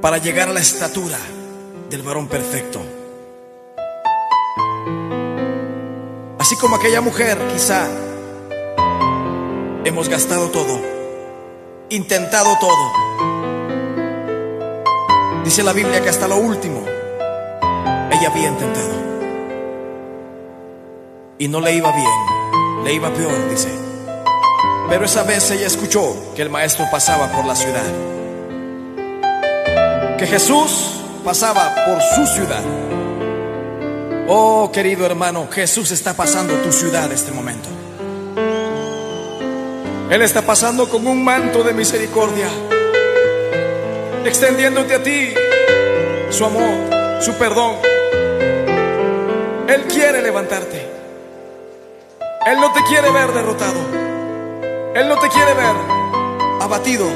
para llegar a la estatura del varón perfecto. Así como aquella mujer, quizá hemos gastado todo, intentado todo. Dice la Biblia que hasta lo último ella había intentado. Y no le iba bien, le iba peor, dice. Pero esa vez ella escuchó que el maestro pasaba por la ciudad. Que Jesús pasaba por su ciudad. Oh, querido hermano, Jesús está pasando tu ciudad este momento. Él está pasando con un manto de misericordia, extendiéndote a ti su amor, su perdón. Él quiere levantarte. Él no te quiere ver derrotado. Él no te quiere ver abatido.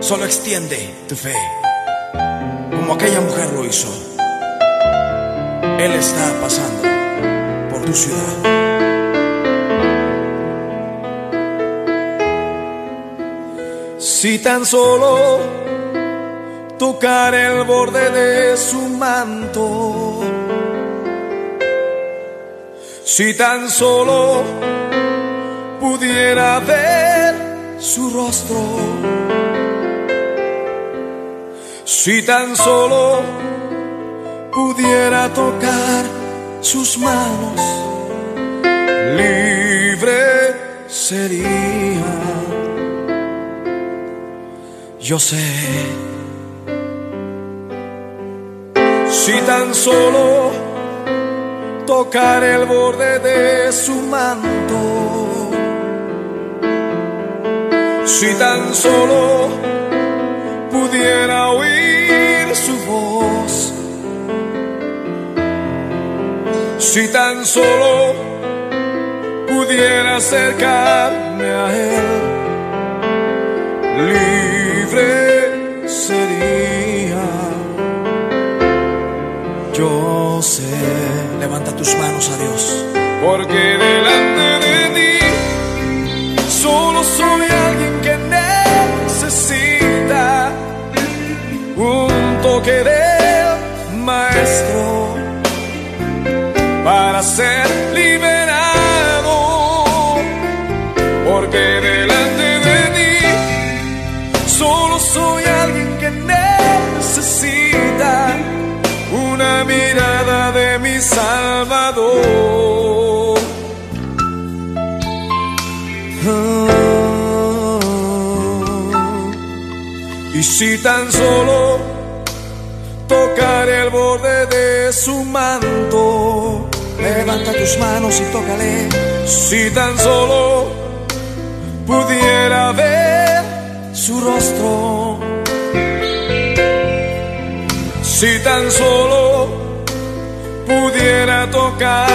Solo extiende tu fe, como aquella mujer lo hizo. Él está pasando por tu ciudad. Si tan solo tocar el borde de su manto, si tan solo pudiera ver su rostro, si tan solo pudiera tocar sus manos, libre sería. Yo sé, si tan solo tocar el borde de su manto, si tan solo pudiera oír su voz, si tan solo pudiera acercarme a él, libre sería. Yo sé, levanta tus manos a Dios, porque delante de ti solo soy toque del maestro para ser liberado, porque delante de ti solo soy alguien que necesita una mirada de mi Salvador. Ah. Y si tan solo tocar el borde de su manto, levanta tus manos y tócale. Si tan solo pudiera ver su rostro, si tan solo pudiera tocar